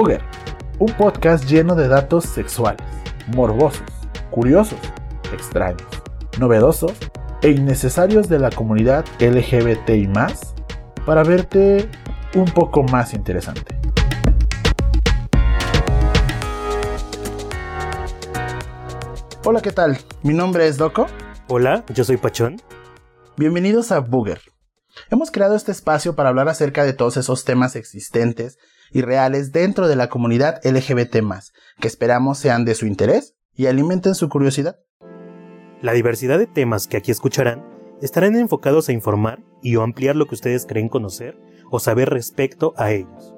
Booger, un podcast lleno de datos sexuales, morbosos, curiosos, extraños, novedosos e innecesarios de la comunidad LGBTI para verte un poco más interesante. Hola, ¿qué tal? Mi nombre es Doco. Hola, yo soy Pachón. Bienvenidos a Booger. Hemos creado este espacio para hablar acerca de todos esos temas existentes y reales dentro de la comunidad LGBT, que esperamos sean de su interés y alimenten su curiosidad. La diversidad de temas que aquí escucharán estarán enfocados a informar y o ampliar lo que ustedes creen conocer o saber respecto a ellos.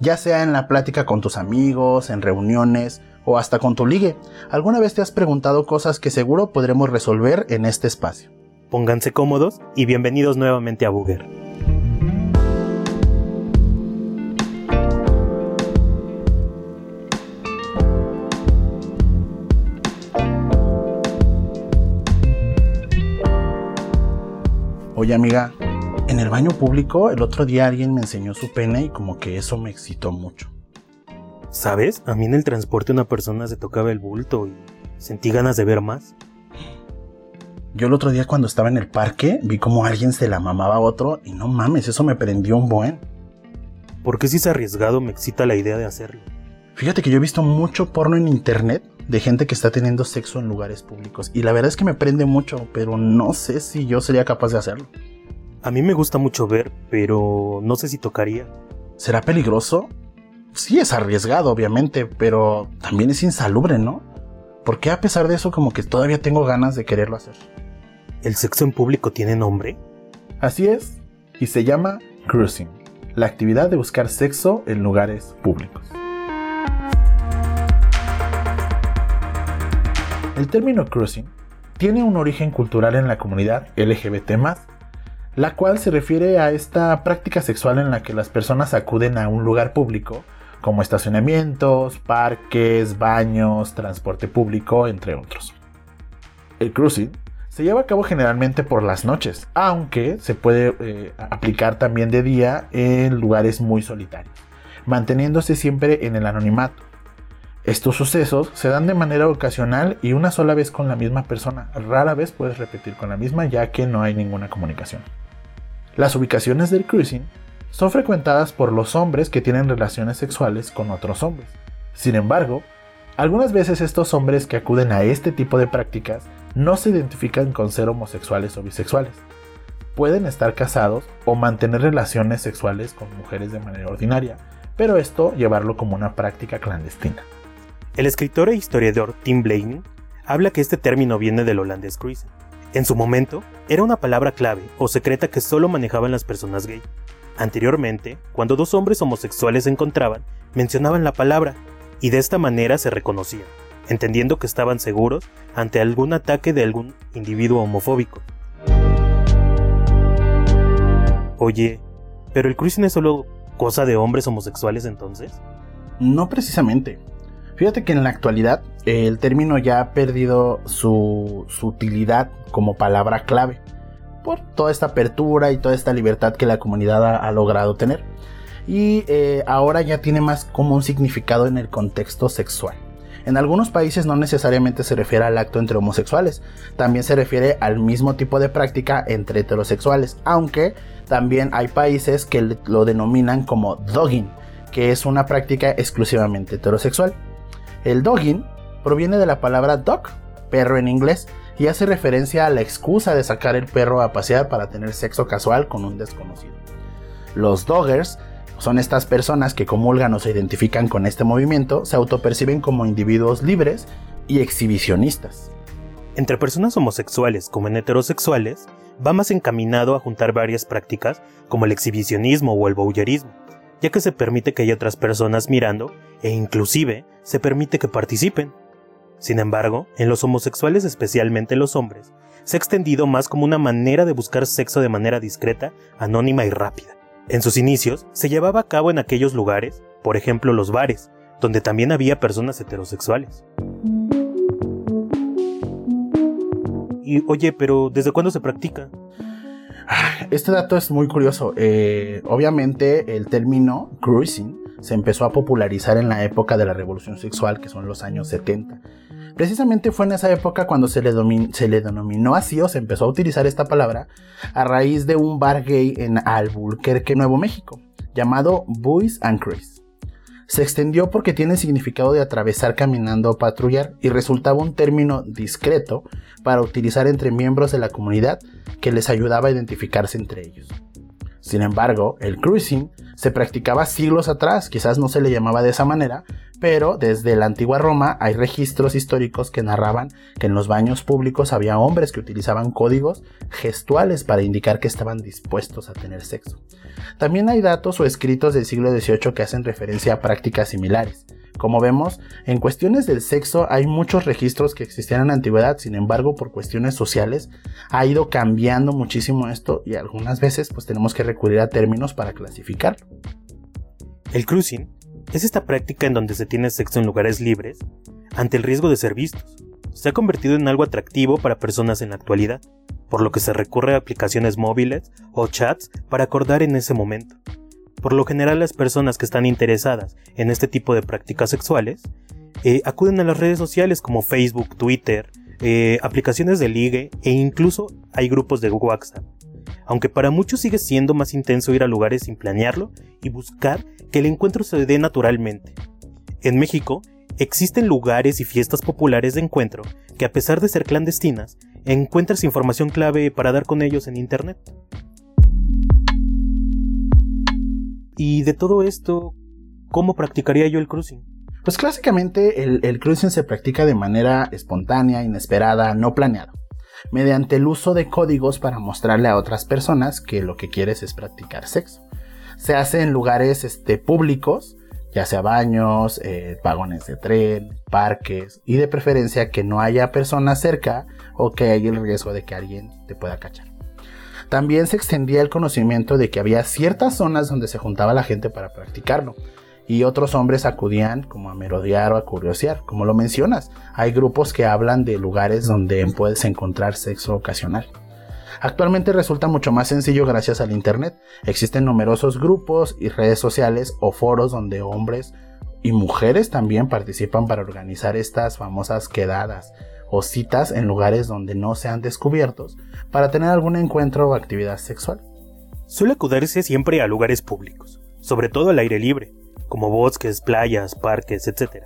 Ya sea en la plática con tus amigos, en reuniones o hasta con tu ligue, ¿alguna vez te has preguntado cosas que seguro podremos resolver en este espacio? Pónganse cómodos y bienvenidos nuevamente a Booger. Oye amiga, en el baño público el otro día alguien me enseñó su pene y como que eso me excitó mucho. ¿Sabes? A mí en el transporte una persona se tocaba el bulto y sentí ganas de ver más. Yo el otro día cuando estaba en el parque vi como alguien se la mamaba a otro y no mames, eso me prendió un buen. Porque si es arriesgado me excita la idea de hacerlo. Fíjate que yo he visto mucho porno en internet de gente que está teniendo sexo en lugares públicos y la verdad es que me prende mucho, pero no sé si yo sería capaz de hacerlo. A mí me gusta mucho ver, pero no sé si tocaría. ¿Será peligroso? Sí es arriesgado, obviamente, pero también es insalubre, ¿no? ¿Por qué a pesar de eso como que todavía tengo ganas de quererlo hacer? ¿El sexo en público tiene nombre? Así es, y se llama cruising, la actividad de buscar sexo en lugares públicos. El término cruising tiene un origen cultural en la comunidad LGBT, la cual se refiere a esta práctica sexual en la que las personas acuden a un lugar público, como estacionamientos, parques, baños, transporte público, entre otros. El cruising se lleva a cabo generalmente por las noches, aunque se puede eh, aplicar también de día en lugares muy solitarios, manteniéndose siempre en el anonimato. Estos sucesos se dan de manera ocasional y una sola vez con la misma persona. Rara vez puedes repetir con la misma ya que no hay ninguna comunicación. Las ubicaciones del cruising son frecuentadas por los hombres que tienen relaciones sexuales con otros hombres. Sin embargo, algunas veces estos hombres que acuden a este tipo de prácticas no se identifican con ser homosexuales o bisexuales. Pueden estar casados o mantener relaciones sexuales con mujeres de manera ordinaria, pero esto llevarlo como una práctica clandestina. El escritor e historiador Tim Blaney habla que este término viene del holandés cruising. En su momento, era una palabra clave o secreta que solo manejaban las personas gay. Anteriormente, cuando dos hombres homosexuales se encontraban, mencionaban la palabra, y de esta manera se reconocían entendiendo que estaban seguros ante algún ataque de algún individuo homofóbico. Oye, ¿pero el cruising es solo cosa de hombres homosexuales entonces? No precisamente. Fíjate que en la actualidad el término ya ha perdido su, utilidad como palabra clave por toda esta apertura y toda esta libertad que la comunidad ha, logrado tener. Y eh, ahora ya tiene más como un significado en el contexto sexual. En algunos países no necesariamente se refiere al acto entre homosexuales, también se refiere al mismo tipo de práctica entre heterosexuales, aunque también hay países que lo denominan como dogging, que es una práctica exclusivamente heterosexual. El dogging proviene de la palabra dog, perro en inglés, y hace referencia a la excusa de sacar el perro a pasear para tener sexo casual con un desconocido. Los doggers son estas personas que comulgan o se identifican con este movimiento, se autoperciben como individuos libres y exhibicionistas. Entre personas homosexuales como en heterosexuales, va más encaminado a juntar varias prácticas como el exhibicionismo o el voyeurismo, ya que se permite que haya otras personas mirando e inclusive se permite que participen. Sin embargo, en los homosexuales, especialmente los hombres, se ha extendido más como una manera de buscar sexo de manera discreta, anónima y rápida. En sus inicios se llevaba a cabo en aquellos lugares, por ejemplo los bares, donde también había personas heterosexuales. Y oye, pero ¿desde cuándo se practica? Este dato es muy curioso. Eh, obviamente el término cruising se empezó a popularizar en la época de la revolución sexual, que son los años 70. Precisamente fue en esa época cuando se le, se le, denominó así o se empezó a utilizar esta palabra a raíz de un bar gay en Albuquerque, Nuevo México, llamado Boys and Chris. Se extendió porque tiene significado de atravesar caminando o patrullar y resultaba un término discreto para utilizar entre miembros de la comunidad que les ayudaba a identificarse entre ellos. Sin embargo, el cruising se practicaba siglos atrás, quizás no se le llamaba de esa manera, pero desde la antigua Roma hay registros históricos que narraban que en los baños públicos había hombres que utilizaban códigos gestuales para indicar que estaban dispuestos a tener sexo. También hay datos o escritos del siglo XVIII que hacen referencia a prácticas similares. Como vemos, en cuestiones del sexo hay muchos registros que existían en la antigüedad, sin embargo, por cuestiones sociales ha ido cambiando muchísimo esto y algunas veces pues tenemos que recurrir a términos para clasificarlo. El cruising es esta práctica en donde se tiene sexo en lugares libres ante el riesgo de ser vistos. Se ha convertido en algo atractivo para personas en la actualidad, por lo que se recurre a aplicaciones móviles o chats para acordar en ese momento. Por lo general las personas que están interesadas en este tipo de prácticas sexuales eh, acuden a las redes sociales como Facebook, Twitter, eh, aplicaciones de ligue e incluso hay grupos de WhatsApp. Aunque para muchos sigue siendo más intenso ir a lugares sin planearlo y buscar que el encuentro se dé naturalmente. En México existen lugares y fiestas populares de encuentro que a pesar de ser clandestinas, encuentras información clave para dar con ellos en Internet. Y de todo esto, ¿cómo practicaría yo el cruising? Pues clásicamente el, cruising se practica de manera espontánea, inesperada, no planeada, mediante el uso de códigos para mostrarle a otras personas que lo que quieres es practicar sexo. Se hace en lugares este, públicos, ya sea baños, eh, vagones de tren, parques, y de preferencia que no haya personas cerca o que haya el riesgo de que alguien te pueda cachar. También se extendía el conocimiento de que había ciertas zonas donde se juntaba la gente para practicarlo. Y otros hombres acudían como a merodear o a curiosear, como lo mencionas. Hay grupos que hablan de lugares donde puedes encontrar sexo ocasional. Actualmente resulta mucho más sencillo gracias al Internet. Existen numerosos grupos y redes sociales o foros donde hombres y mujeres también participan para organizar estas famosas quedadas o citas en lugares donde no sean descubiertos para tener algún encuentro o actividad sexual. Suele acudirse siempre a lugares públicos, sobre todo al aire libre, como bosques, playas, parques, etc.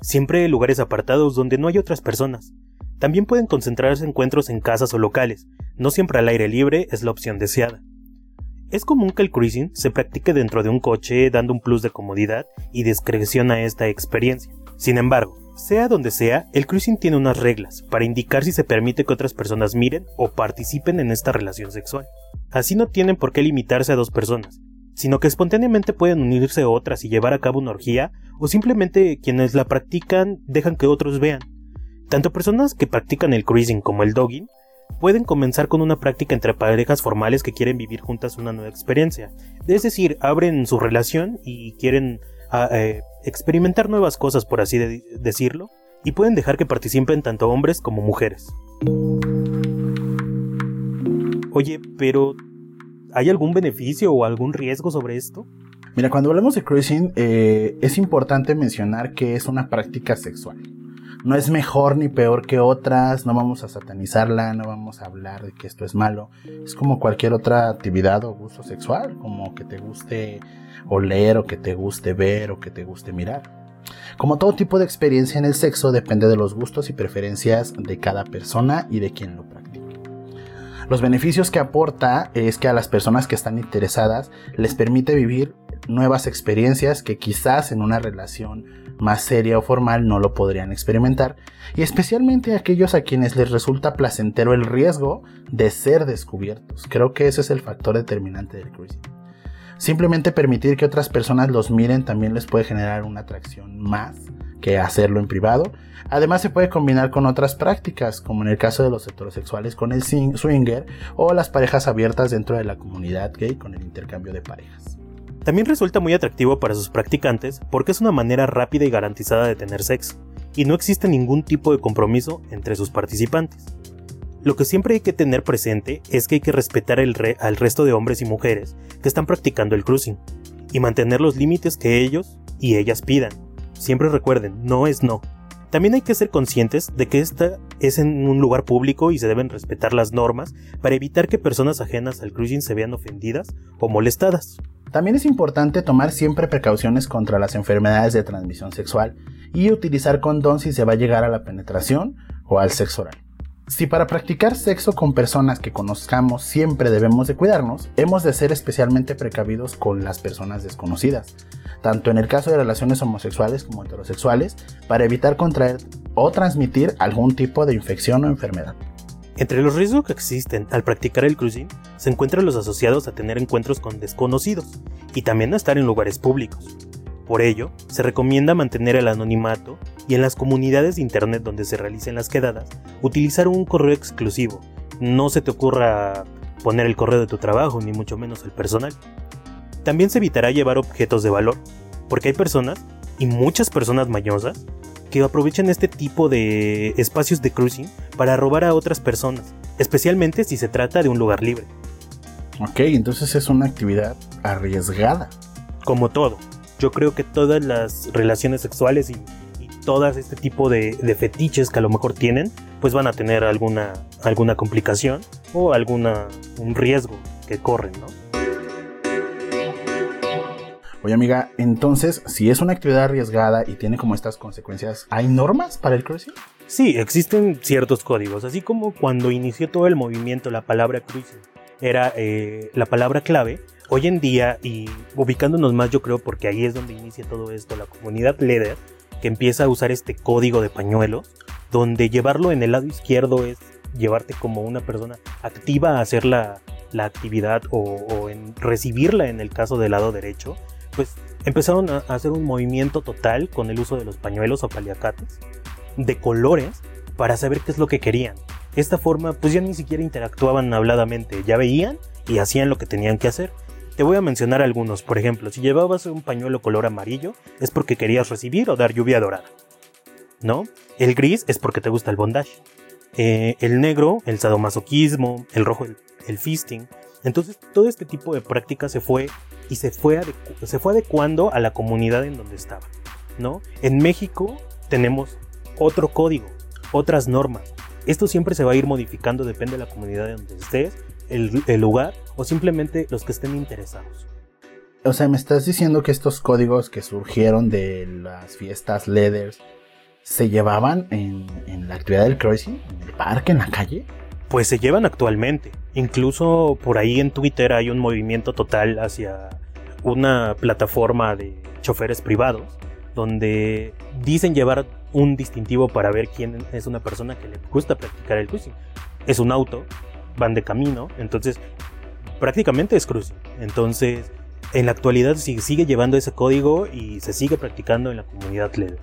Siempre lugares apartados donde no hay otras personas. También pueden concentrarse encuentros en casas o locales, no siempre al aire libre es la opción deseada. Es común que el cruising se practique dentro de un coche dando un plus de comodidad y discreción a esta experiencia. Sin embargo, sea donde sea, el cruising tiene unas reglas para indicar si se permite que otras personas miren o participen en esta relación sexual. Así no tienen por qué limitarse a dos personas, sino que espontáneamente pueden unirse otras y llevar a cabo una orgía, o simplemente quienes la practican dejan que otros vean. Tanto personas que practican el cruising como el dogging pueden comenzar con una práctica entre parejas formales que quieren vivir juntas una nueva experiencia. Es decir, abren su relación y quieren ah, eh, experimentar nuevas cosas, por así decirlo, y pueden dejar que participen tanto hombres como mujeres. Oye, pero ¿hay algún beneficio o algún riesgo sobre esto? Mira, cuando hablamos de cruising, eh, es importante mencionar que es una práctica sexual. No es mejor ni peor que otras, no vamos a satanizarla, no vamos a hablar de que esto es malo. Es como cualquier otra actividad o gusto sexual, como que te guste oler o que te guste ver o que te guste mirar. Como todo tipo de experiencia en el sexo depende de los gustos y preferencias de cada persona y de quien lo practique. Los beneficios que aporta es que a las personas que están interesadas les permite vivir nuevas experiencias que quizás en una relación más seria o formal no lo podrían experimentar, y especialmente aquellos a quienes les resulta placentero el riesgo de ser descubiertos. Creo que ese es el factor determinante del cruising. Simplemente permitir que otras personas los miren también les puede generar una atracción más que hacerlo en privado. Además se puede combinar con otras prácticas, como en el caso de los heterosexuales con el swinger o las parejas abiertas dentro de la comunidad gay con el intercambio de parejas. También resulta muy atractivo para sus practicantes porque es una manera rápida y garantizada de tener sexo, y no existe ningún tipo de compromiso entre sus participantes. Lo que siempre hay que tener presente es que hay que respetar al resto de hombres y mujeres que están practicando el cruising, y mantener los límites que ellos y ellas pidan. Siempre recuerden, no es no. También hay que ser conscientes de que esta es en un lugar público y se deben respetar las normas para evitar que personas ajenas al cruising se vean ofendidas o molestadas. También es importante tomar siempre precauciones contra las enfermedades de transmisión sexual y utilizar condón si se va a llegar a la penetración o al sexo oral. Si para practicar sexo con personas que conozcamos siempre debemos de cuidarnos, hemos de ser especialmente precavidos con las personas desconocidas, tanto en el caso de relaciones homosexuales como heterosexuales, para evitar contraer o transmitir algún tipo de infección o enfermedad. Entre los riesgos que existen al practicar el cruising se encuentran los asociados a tener encuentros con desconocidos y también a estar en lugares públicos. Por ello, se recomienda mantener el anonimato y en las comunidades de Internet donde se realicen las quedadas, utilizar un correo exclusivo. No se te ocurra poner el correo de tu trabajo, ni mucho menos el personal. También se evitará llevar objetos de valor, porque hay personas, y muchas personas mañosas, que aprovechan este tipo de espacios de cruising para robar a otras personas, especialmente si se trata de un lugar libre. Ok, entonces es una actividad arriesgada. Como todo, yo creo que todas las relaciones sexuales y, todas este tipo de, fetiches que a lo mejor tienen, pues van a tener alguna, alguna complicación o alguna un riesgo que corren, ¿no? Oye amiga, entonces, si es una actividad arriesgada y tiene como estas consecuencias, ¿hay normas para el cruising? Sí, existen ciertos códigos, así como cuando inició todo el movimiento la palabra cruising era eh, la palabra clave, hoy en día, y ubicándonos más yo creo porque ahí es donde inicia todo esto, la comunidad Leder, que empieza a usar este código de pañuelos, donde llevarlo en el lado izquierdo es llevarte como una persona activa a hacer la, actividad o, en recibirla en el caso del lado derecho, pues empezaron a hacer un movimiento total con el uso de los pañuelos o paliacates de colores para saber qué es lo que querían. Esta forma pues ya ni siquiera interactuaban habladamente, ya veían y hacían lo que tenían que hacer. Te voy a mencionar algunos, por ejemplo, si llevabas un pañuelo color amarillo es porque querías recibir o dar lluvia dorada. ¿No? El gris es porque te gusta el bondage. Eh, el negro, el sadomasoquismo, el rojo, el, fisting. Entonces todo este tipo de prácticas se fue y se fue, se fue adecuando a la comunidad en donde estaba. ¿no? En México tenemos otro código, otras normas. Esto siempre se va a ir modificando, depende de la comunidad de donde estés, el, lugar o simplemente los que estén interesados. O sea, me estás diciendo que estos códigos que surgieron de las fiestas leathers se llevaban en, en, la actividad del cruising, en el parque, en la calle? Pues se llevan actualmente. Incluso por ahí en Twitter hay un movimiento total hacia una plataforma de choferes privados donde dicen llevar un distintivo para ver quién es una persona que le gusta practicar el cruising. Es un auto, van de camino, entonces prácticamente es cruising. Entonces, en la actualidad sigue, llevando ese código y se sigue practicando en la comunidad LED.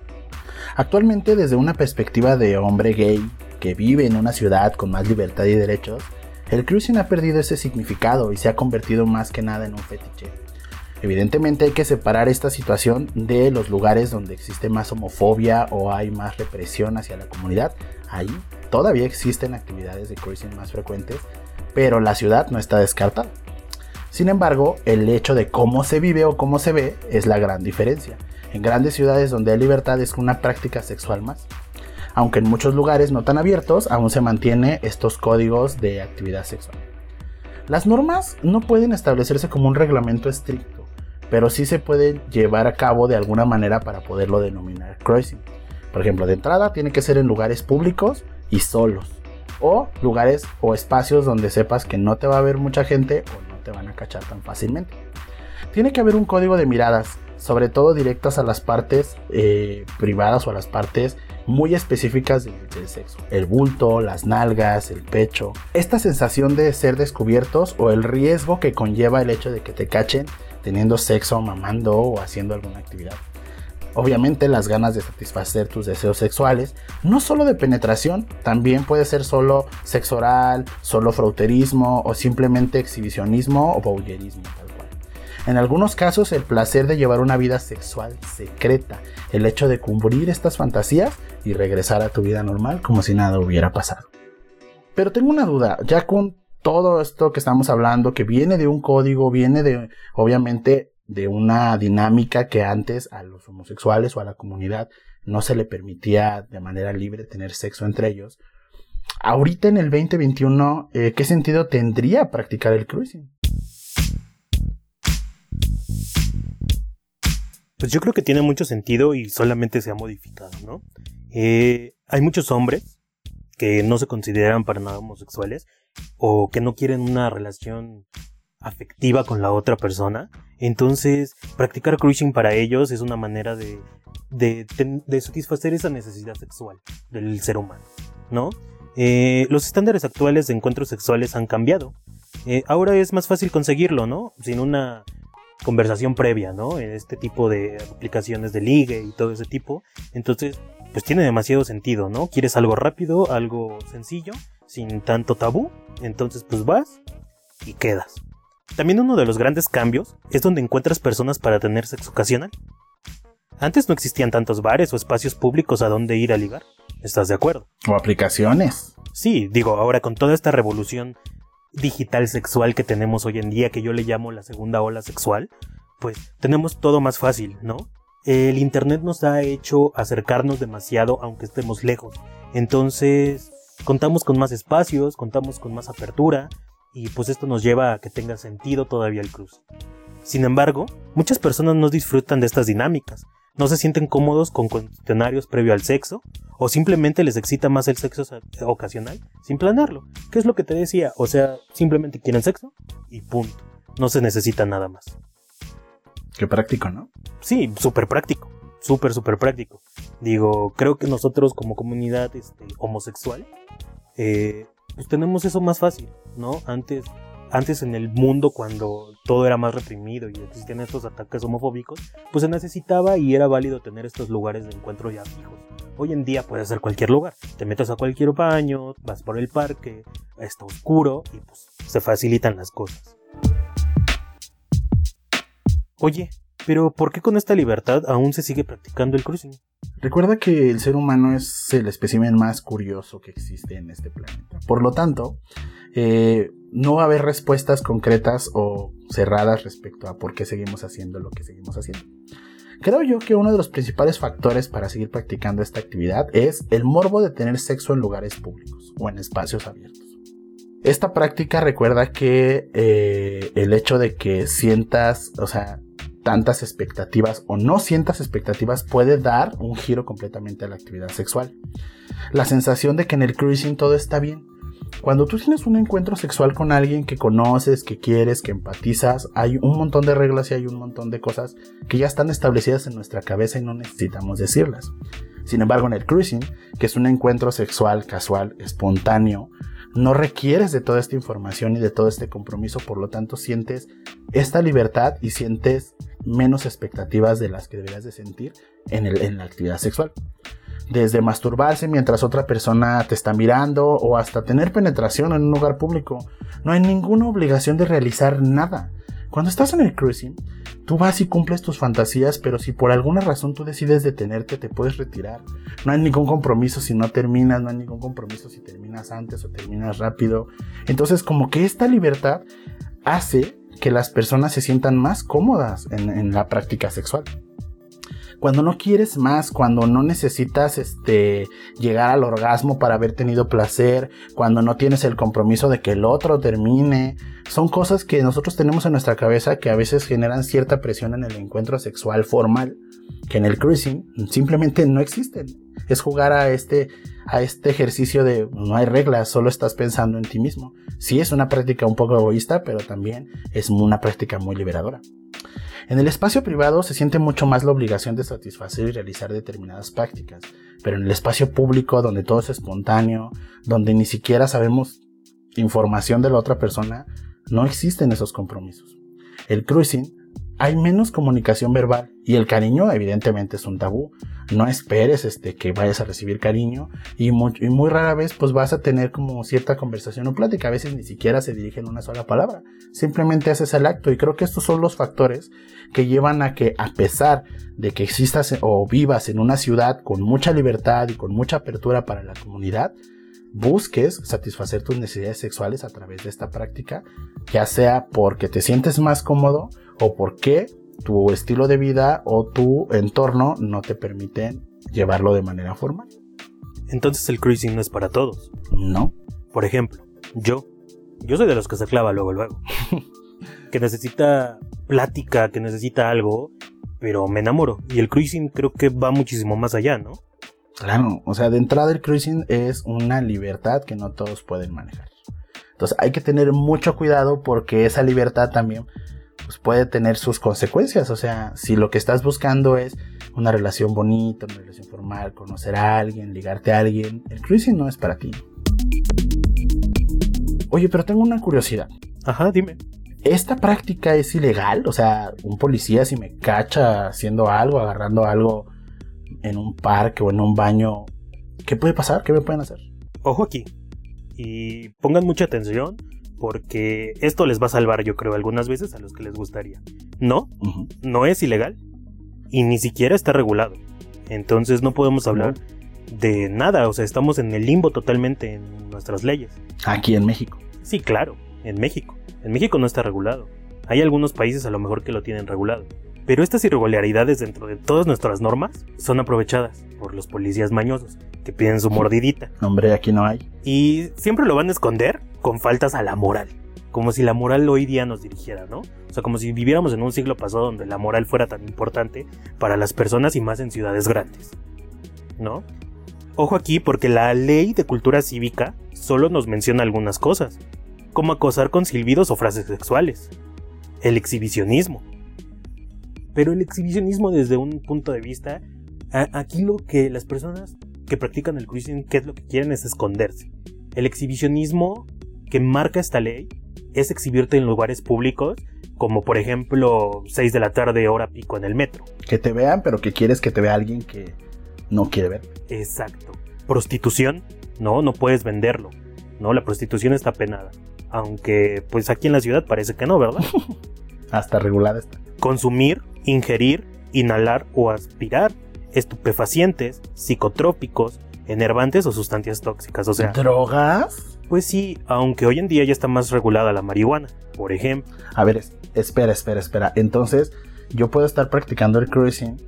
Actualmente, desde una perspectiva de hombre gay que vive en una ciudad con más libertad y derechos, el cruising ha perdido ese significado y se ha convertido más que nada en un fetiche. Evidentemente hay que separar esta situación de los lugares donde existe más homofobia o hay más represión hacia la comunidad. Ahí todavía existen actividades de cruising más frecuentes, pero la ciudad no está descartada. Sin embargo, el hecho de cómo se vive o cómo se ve es la gran diferencia. En grandes ciudades donde hay libertad es una práctica sexual más. Aunque en muchos lugares no tan abiertos, aún se mantiene estos códigos de actividad sexual. Las normas no pueden establecerse como un reglamento estricto pero sí se puede llevar a cabo de alguna manera para poderlo denominar cruising. Por ejemplo, de entrada tiene que ser en lugares públicos y solos. O lugares o espacios donde sepas que no te va a ver mucha gente o no te van a cachar tan fácilmente. Tiene que haber un código de miradas, sobre todo directas a las partes eh, privadas o a las partes muy específicas del, sexo. El bulto, las nalgas, el pecho. Esta sensación de ser descubiertos o el riesgo que conlleva el hecho de que te cachen teniendo sexo, mamando o haciendo alguna actividad. Obviamente las ganas de satisfacer tus deseos sexuales, no solo de penetración, también puede ser solo sexo oral, solo frauterismo o simplemente exhibicionismo o cual. En algunos casos el placer de llevar una vida sexual secreta, el hecho de cumplir estas fantasías y regresar a tu vida normal como si nada hubiera pasado. Pero tengo una duda, ya con todo esto que estamos hablando, que viene de un código, viene de, obviamente, de una dinámica que antes a los homosexuales o a la comunidad no se le permitía de manera libre tener sexo entre ellos. Ahorita en el 2021, eh, ¿qué sentido tendría practicar el cruising? Pues yo creo que tiene mucho sentido y solamente se ha modificado, ¿no? Eh, hay muchos hombres que no se consideran para nada homosexuales o que no quieren una relación afectiva con la otra persona. Entonces, practicar cruising para ellos es una manera de, de, satisfacer esa necesidad sexual del ser humano, ¿no? Eh, los estándares actuales de encuentros sexuales han cambiado. Eh, ahora es más fácil conseguirlo, ¿no? Sin una conversación previa, ¿no? En este tipo de aplicaciones de ligue y todo ese tipo. Entonces, pues tiene demasiado sentido, ¿no? Quieres algo rápido, algo sencillo, sin tanto tabú. Entonces, pues vas y quedas. También uno de los grandes cambios es donde encuentras personas para tener sexo ocasional. Antes no existían tantos bares o espacios públicos a donde ir a ligar. ¿Estás de acuerdo? O aplicaciones. Sí, digo, ahora con toda esta revolución digital sexual que tenemos hoy en día, que yo le llamo la segunda ola sexual, pues tenemos todo más fácil, ¿no? El Internet nos ha hecho acercarnos demasiado aunque estemos lejos. Entonces, contamos con más espacios, contamos con más apertura, y pues esto nos lleva a que tenga sentido todavía el cruce. Sin embargo, muchas personas no disfrutan de estas dinámicas, no se sienten cómodos con cuestionarios previo al sexo, o simplemente les excita más el sexo ocasional sin planearlo. ¿Qué es lo que te decía? O sea, simplemente quieren sexo y punto. No se necesita nada más. Qué práctico, ¿no? Sí, súper práctico. Súper, súper práctico. Digo, creo que nosotros como comunidad este, homosexual, eh, pues tenemos eso más fácil, ¿no? Antes antes en el mundo cuando todo era más reprimido y existían estos ataques homofóbicos, pues se necesitaba y era válido tener estos lugares de encuentro ya fijos. Hoy en día puede ser cualquier lugar. Te metes a cualquier baño, vas por el parque, está oscuro y pues se facilitan las cosas. Oye, pero ¿por qué con esta libertad aún se sigue practicando el cruising? Recuerda que el ser humano es el espécimen más curioso que existe en este planeta. Por lo tanto, eh, no va a haber respuestas concretas o cerradas respecto a por qué seguimos haciendo lo que seguimos haciendo. Creo yo que uno de los principales factores para seguir practicando esta actividad es el morbo de tener sexo en lugares públicos o en espacios abiertos. Esta práctica recuerda que eh, el hecho de que sientas, o sea, tantas expectativas o no sientas expectativas puede dar un giro completamente a la actividad sexual. La sensación de que en el cruising todo está bien, cuando tú tienes un encuentro sexual con alguien que conoces, que quieres, que empatizas, hay un montón de reglas y hay un montón de cosas que ya están establecidas en nuestra cabeza y no necesitamos decirlas. Sin embargo, en el cruising, que es un encuentro sexual casual, espontáneo, no requieres de toda esta información y de todo este compromiso, por lo tanto sientes esta libertad y sientes menos expectativas de las que deberías de sentir en, en la actividad sexual desde masturbarse mientras otra persona te está mirando o hasta tener penetración en un lugar público. No hay ninguna obligación de realizar nada. Cuando estás en el cruising, tú vas y cumples tus fantasías, pero si por alguna razón tú decides detenerte, te puedes retirar. No hay ningún compromiso si no terminas, no hay ningún compromiso si terminas antes o terminas rápido. Entonces, como que esta libertad hace que las personas se sientan más cómodas en, la práctica sexual cuando no quieres más, cuando no necesitas este, llegar al orgasmo para haber tenido placer, cuando no tienes el compromiso de que el otro termine, son cosas que nosotros tenemos en nuestra cabeza que a veces generan cierta presión en el encuentro sexual formal, que en el cruising simplemente no existen. Es jugar a este, a este ejercicio de no hay reglas, solo estás pensando en ti mismo. Sí es una práctica un poco egoísta, pero también es una práctica muy liberadora. En el espacio privado se siente mucho más la obligación de satisfacer y realizar determinadas prácticas, pero en el espacio público, donde todo es espontáneo, donde ni siquiera sabemos información de la otra persona, no existen esos compromisos. El cruising hay menos comunicación verbal y el cariño evidentemente es un tabú. No esperes este, que vayas a recibir cariño y muy, rara vez pues vas a tener como cierta conversación o plática. A veces ni siquiera se dirigen una sola palabra. Simplemente haces el acto y creo que estos son los factores que llevan a que a pesar de que existas o vivas en una ciudad con mucha libertad y con mucha apertura para la comunidad, busques satisfacer tus necesidades sexuales a través de esta práctica, ya sea porque te sientes más cómodo o porque tu estilo de vida o tu entorno no te permiten llevarlo de manera formal. Entonces el cruising no es para todos. No. Por ejemplo, yo. Yo soy de los que se clava luego, luego. que necesita plática, que necesita algo, pero me enamoro. Y el cruising creo que va muchísimo más allá, ¿no? Claro, o sea, de entrada el cruising es una libertad que no todos pueden manejar. Entonces hay que tener mucho cuidado porque esa libertad también pues, puede tener sus consecuencias. O sea, si lo que estás buscando es una relación bonita, una relación formal, conocer a alguien, ligarte a alguien, el cruising no es para ti. Oye, pero tengo una curiosidad. Ajá, dime. ¿Esta práctica es ilegal? O sea, un policía si me cacha haciendo algo, agarrando algo en un parque o en un baño, ¿qué puede pasar? ¿Qué me pueden hacer? Ojo aquí. Y pongan mucha atención porque esto les va a salvar, yo creo, algunas veces a los que les gustaría. No, no es ilegal y ni siquiera está regulado. Entonces no podemos hablar de nada, o sea, estamos en el limbo totalmente en nuestras leyes. Aquí en México. Sí, claro, en México. En México no está regulado. Hay algunos países a lo mejor que lo tienen regulado. Pero estas irregularidades dentro de todas nuestras normas son aprovechadas por los policías mañosos, que piden su mordidita. Hombre, aquí no hay. Y siempre lo van a esconder con faltas a la moral. Como si la moral hoy día nos dirigiera, ¿no? O sea, como si viviéramos en un siglo pasado donde la moral fuera tan importante para las personas y más en ciudades grandes. ¿No? Ojo aquí porque la ley de cultura cívica solo nos menciona algunas cosas, como acosar con silbidos o frases sexuales, el exhibicionismo, pero el exhibicionismo desde un punto de vista, aquí lo que las personas que practican el cruising, ¿qué es lo que quieren? Es esconderse. El exhibicionismo que marca esta ley es exhibirte en lugares públicos, como por ejemplo 6 de la tarde, hora pico en el metro. Que te vean, pero que quieres que te vea alguien que no quiere ver. Exacto. Prostitución, no, no puedes venderlo. No, la prostitución está penada. Aunque, pues aquí en la ciudad parece que no, ¿verdad? Hasta regulada está. Consumir ingerir, inhalar o aspirar estupefacientes, psicotrópicos, enervantes o sustancias tóxicas. O sea, ¿drogas? Pues sí, aunque hoy en día ya está más regulada la marihuana, por ejemplo. A ver, espera, espera, espera. Entonces, yo puedo estar practicando el cruising,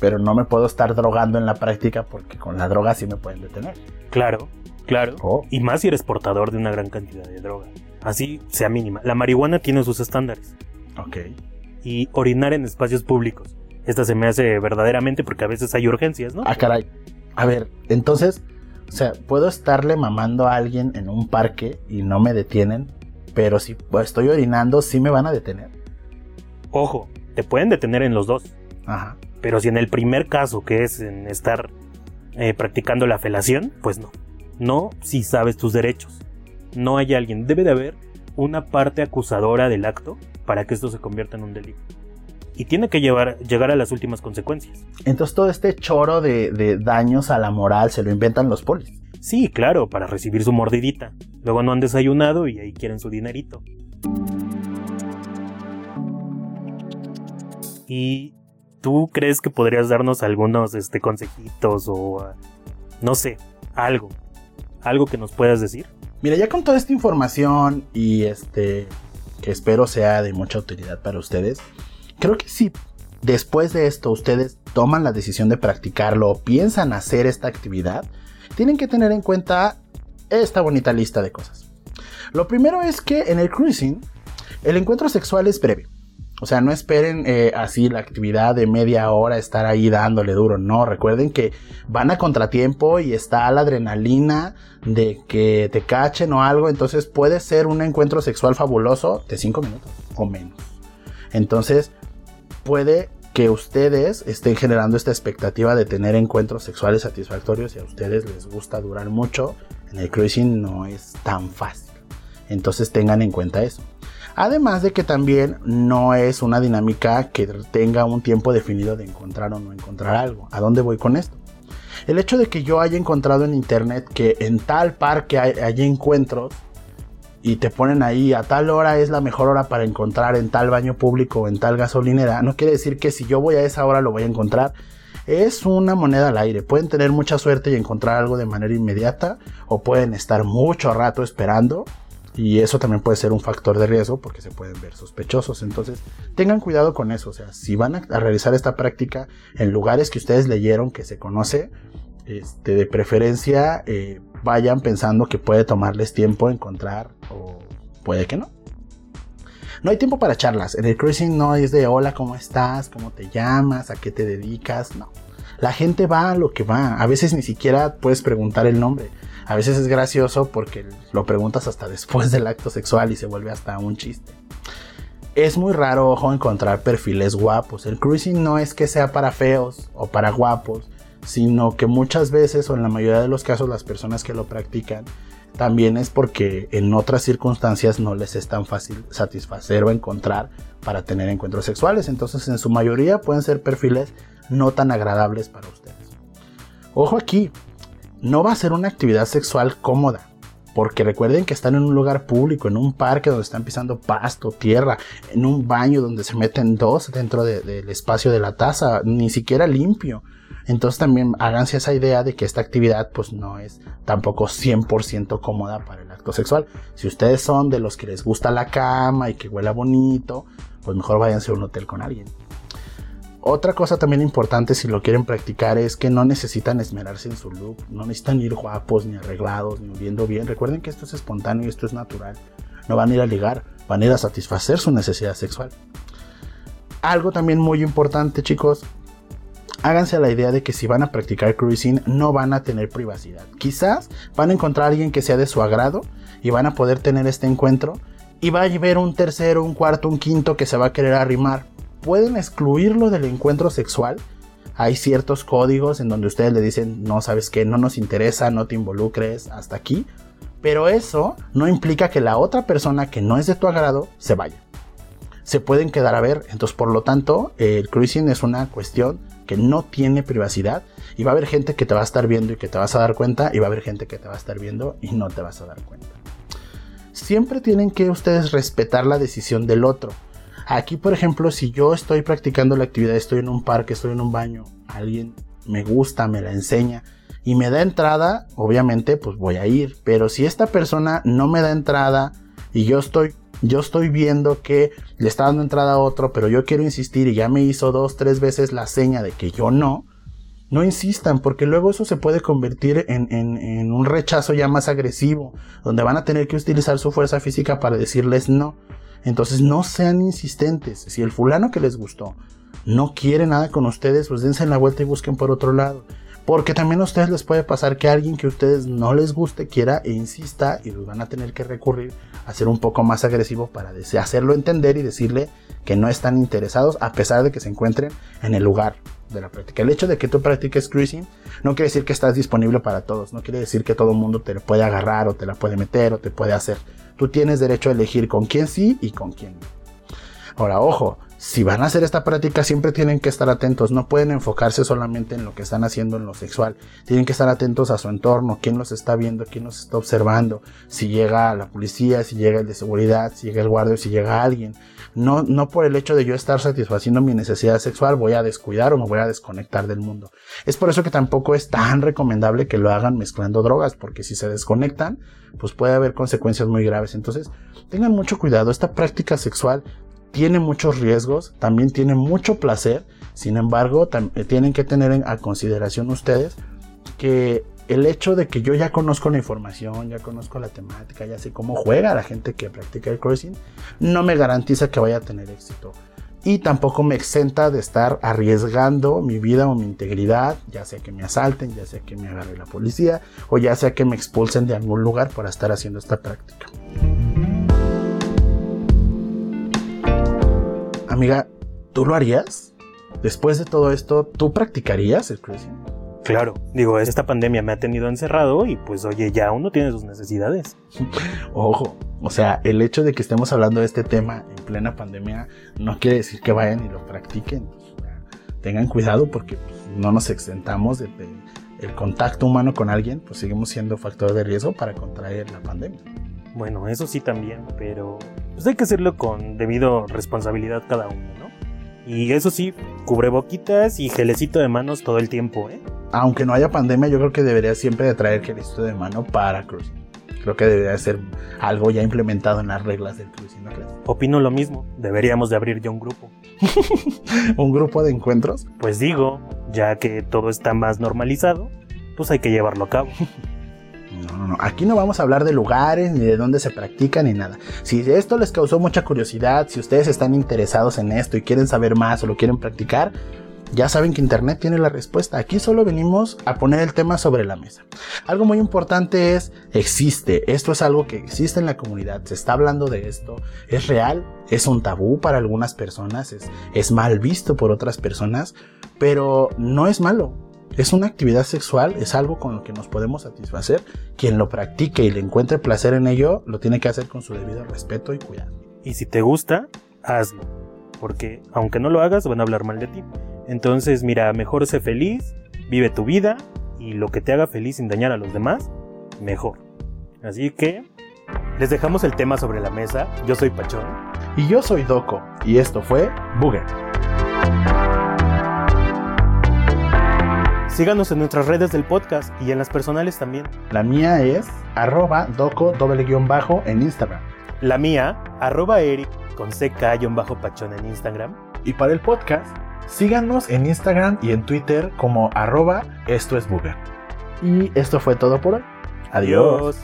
pero no me puedo estar drogando en la práctica porque con la droga sí me pueden detener. Claro, claro. Oh. Y más si eres portador de una gran cantidad de droga. Así sea mínima. La marihuana tiene sus estándares. Ok y orinar en espacios públicos. Esta se me hace verdaderamente porque a veces hay urgencias, ¿no? Ah, caray. A ver, entonces, o sea, puedo estarle mamando a alguien en un parque y no me detienen, pero si estoy orinando, sí me van a detener. Ojo, te pueden detener en los dos. Ajá. Pero si en el primer caso, que es en estar eh, practicando la felación, pues no. No si sabes tus derechos. No hay alguien. Debe de haber una parte acusadora del acto para que esto se convierta en un delito. Y tiene que llevar, llegar a las últimas consecuencias. Entonces todo este choro de, daños a la moral se lo inventan los polis. Sí, claro, para recibir su mordidita. Luego no han desayunado y ahí quieren su dinerito. ¿Y tú crees que podrías darnos algunos este, consejitos o ah, no sé, algo? ¿Algo que nos puedas decir? Mira, ya con toda esta información y este que espero sea de mucha utilidad para ustedes, creo que si después de esto ustedes toman la decisión de practicarlo o piensan hacer esta actividad, tienen que tener en cuenta esta bonita lista de cosas. Lo primero es que en el cruising el encuentro sexual es breve. O sea, no esperen eh, así la actividad de media hora estar ahí dándole duro. No, recuerden que van a contratiempo y está la adrenalina de que te cachen o algo. Entonces puede ser un encuentro sexual fabuloso de 5 minutos o menos. Entonces puede que ustedes estén generando esta expectativa de tener encuentros sexuales satisfactorios y a ustedes les gusta durar mucho. En el cruising no es tan fácil. Entonces tengan en cuenta eso. Además de que también no es una dinámica que tenga un tiempo definido de encontrar o no encontrar algo. ¿A dónde voy con esto? El hecho de que yo haya encontrado en internet que en tal parque hay, encuentros y te ponen ahí a tal hora es la mejor hora para encontrar en tal baño público o en tal gasolinera, no quiere decir que si yo voy a esa hora lo voy a encontrar. Es una moneda al aire. Pueden tener mucha suerte y encontrar algo de manera inmediata o pueden estar mucho rato esperando Y eso también puede ser un factor de riesgo porque se pueden ver sospechosos. Entonces, tengan cuidado con eso. O sea, si van a, realizar esta práctica en lugares que ustedes leyeron que se conoce, este, de preferencia, eh, vayan pensando que puede tomarles tiempo encontrar o puede que no. No hay tiempo para charlas. En el cruising no es de hola, ¿cómo estás? ¿Cómo te llamas? ¿A qué te dedicas? No. La gente va a lo que va. A veces ni siquiera puedes preguntar el nombre. A veces es gracioso porque lo preguntas hasta después del acto sexual y se vuelve hasta un chiste. Es muy raro, ojo, encontrar perfiles guapos. El cruising no es que sea para feos o para guapos, sino que muchas veces o en la mayoría de los casos las personas que lo practican también es porque en otras circunstancias no les es tan fácil satisfacer o encontrar para tener encuentros sexuales. Entonces en su mayoría pueden ser perfiles no tan agradables para ustedes. Ojo aquí, no va a ser una actividad sexual cómoda. Porque recuerden que están en un lugar público, en un parque donde están pisando pasto, tierra, en un baño donde se meten dos dentro del espacio de la taza, ni siquiera limpio. Entonces también háganse esa idea de que esta actividad pues no es tampoco 100% cómoda para el acto sexual. Si ustedes son de los que les gusta la cama y que huela bonito, pues mejor váyanse a un hotel con alguien. Otra cosa también importante si lo quieren practicar es que no necesitan esmerarse en su look, no necesitan ir guapos ni arreglados ni viendo bien. Recuerden que esto es espontáneo y esto es natural. No van a ir a ligar, van a ir a satisfacer su necesidad sexual. Algo también muy importante chicos, háganse la idea de que si van a practicar cruising no van a tener privacidad. Quizás van a encontrar a alguien que sea de su agrado y van a poder tener este encuentro y va a haber un tercero, un cuarto, un quinto que se va a querer arrimar pueden excluirlo del encuentro sexual. Hay ciertos códigos en donde ustedes le dicen, no sabes qué, no nos interesa, no te involucres, hasta aquí. Pero eso no implica que la otra persona que no es de tu agrado se vaya. Se pueden quedar a ver. Entonces, por lo tanto, el cruising es una cuestión que no tiene privacidad. Y va a haber gente que te va a estar viendo y que te vas a dar cuenta. Y va a haber gente que te va a estar viendo y no te vas a dar cuenta. Siempre tienen que ustedes respetar la decisión del otro. Aquí, por ejemplo, si yo estoy practicando la actividad, estoy en un parque, estoy en un baño, alguien me gusta, me la enseña y me da entrada, obviamente, pues voy a ir. Pero si esta persona no me da entrada y yo estoy, yo estoy viendo que le está dando entrada a otro, pero yo quiero insistir y ya me hizo dos, tres veces la seña de que yo no, no insistan, porque luego eso se puede convertir en, en, un rechazo ya más agresivo, donde van a tener que utilizar su fuerza física para decirles no. Entonces no sean insistentes. Si el fulano que les gustó no quiere nada con ustedes, pues dense la vuelta y busquen por otro lado. Porque también a ustedes les puede pasar que alguien que a ustedes no les guste quiera e insista y van a tener que recurrir a ser un poco más agresivo para hacerlo entender y decirle que no están interesados a pesar de que se encuentren en el lugar de la práctica. El hecho de que tú practiques cruising no quiere decir que estás disponible para todos, no quiere decir que todo el mundo te puede agarrar o te la puede meter o te puede hacer. Tú tienes derecho a elegir con quién sí y con quién no. Ahora, ojo, si van a hacer esta práctica siempre tienen que estar atentos, no pueden enfocarse solamente en lo que están haciendo en lo sexual, tienen que estar atentos a su entorno, quién los está viendo, quién los está observando, si llega la policía, si llega el de seguridad, si llega el guardia, si llega alguien. No, no por el hecho de yo estar satisfaciendo mi necesidad sexual voy a descuidar o me voy a desconectar del mundo. Es por eso que tampoco es tan recomendable que lo hagan mezclando drogas, porque si se desconectan, pues puede haber consecuencias muy graves. Entonces, tengan mucho cuidado. Esta práctica sexual tiene muchos riesgos, también tiene mucho placer. Sin embargo, eh, tienen que tener en, a consideración ustedes que el hecho de que yo ya conozco la información, ya conozco la temática, ya sé cómo juega la gente que practica el cruising, no me garantiza que vaya a tener éxito. Y tampoco me exenta de estar arriesgando mi vida o mi integridad, ya sea que me asalten, ya sea que me agarre la policía, o ya sea que me expulsen de algún lugar por estar haciendo esta práctica. Amiga, ¿tú lo harías? Después de todo esto, ¿tú practicarías el cruising? Claro, digo, esta pandemia me ha tenido encerrado y pues oye, ya uno tiene sus necesidades. Ojo, o sea, el hecho de que estemos hablando de este tema en plena pandemia no quiere decir que vayan y lo practiquen. tengan cuidado porque pues, no nos exentamos del el contacto humano con alguien, pues seguimos siendo factor de riesgo para contraer la pandemia. Bueno, eso sí también, pero pues hay que hacerlo con debido responsabilidad cada uno, ¿no? Y eso sí, cubre boquitas y gelecito de manos todo el tiempo, ¿eh? Aunque no haya pandemia, yo creo que debería siempre de traer gelecito de mano para cruising. Creo que debería ser algo ya implementado en las reglas del cruising, ¿no crees? Opino lo mismo, deberíamos de abrir ya un grupo. ¿Un grupo de encuentros? Pues digo, ya que todo está más normalizado, pues hay que llevarlo a cabo. No, no, no. Aquí no vamos a hablar de lugares, ni de dónde se practica, ni nada. Si esto les causó mucha curiosidad, si ustedes están interesados en esto y quieren saber más o lo quieren practicar, ya saben que Internet tiene la respuesta. Aquí solo venimos a poner el tema sobre la mesa. Algo muy importante es, existe. Esto es algo que existe en la comunidad. Se está hablando de esto. Es real. Es un tabú para algunas personas. Es, es mal visto por otras personas. Pero no es malo. Es una actividad sexual, es algo con lo que nos podemos satisfacer. Quien lo practique y le encuentre placer en ello, lo tiene que hacer con su debido respeto y cuidado. Y si te gusta, hazlo. Porque aunque no lo hagas, van a hablar mal de ti. Entonces, mira, mejor sé feliz, vive tu vida y lo que te haga feliz sin dañar a los demás, mejor. Así que les dejamos el tema sobre la mesa. Yo soy Pachón. Y yo soy Doco. Y esto fue Booger. Síganos en nuestras redes del podcast y en las personales también. La mía es arroba doco doble guion bajo en Instagram. La mía, arroba eric con ck-pachón en Instagram. Y para el podcast, síganos en Instagram y en Twitter como arroba esto es Booger. Y esto fue todo por hoy. Adiós.